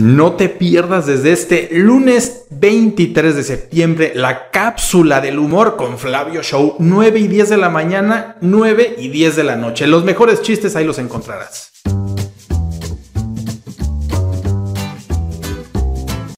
No te pierdas desde este lunes 23 de septiembre la cápsula del humor con Flavio Show, 9 y 10 de la mañana, 9 y 10 de la noche. Los mejores chistes ahí los encontrarás.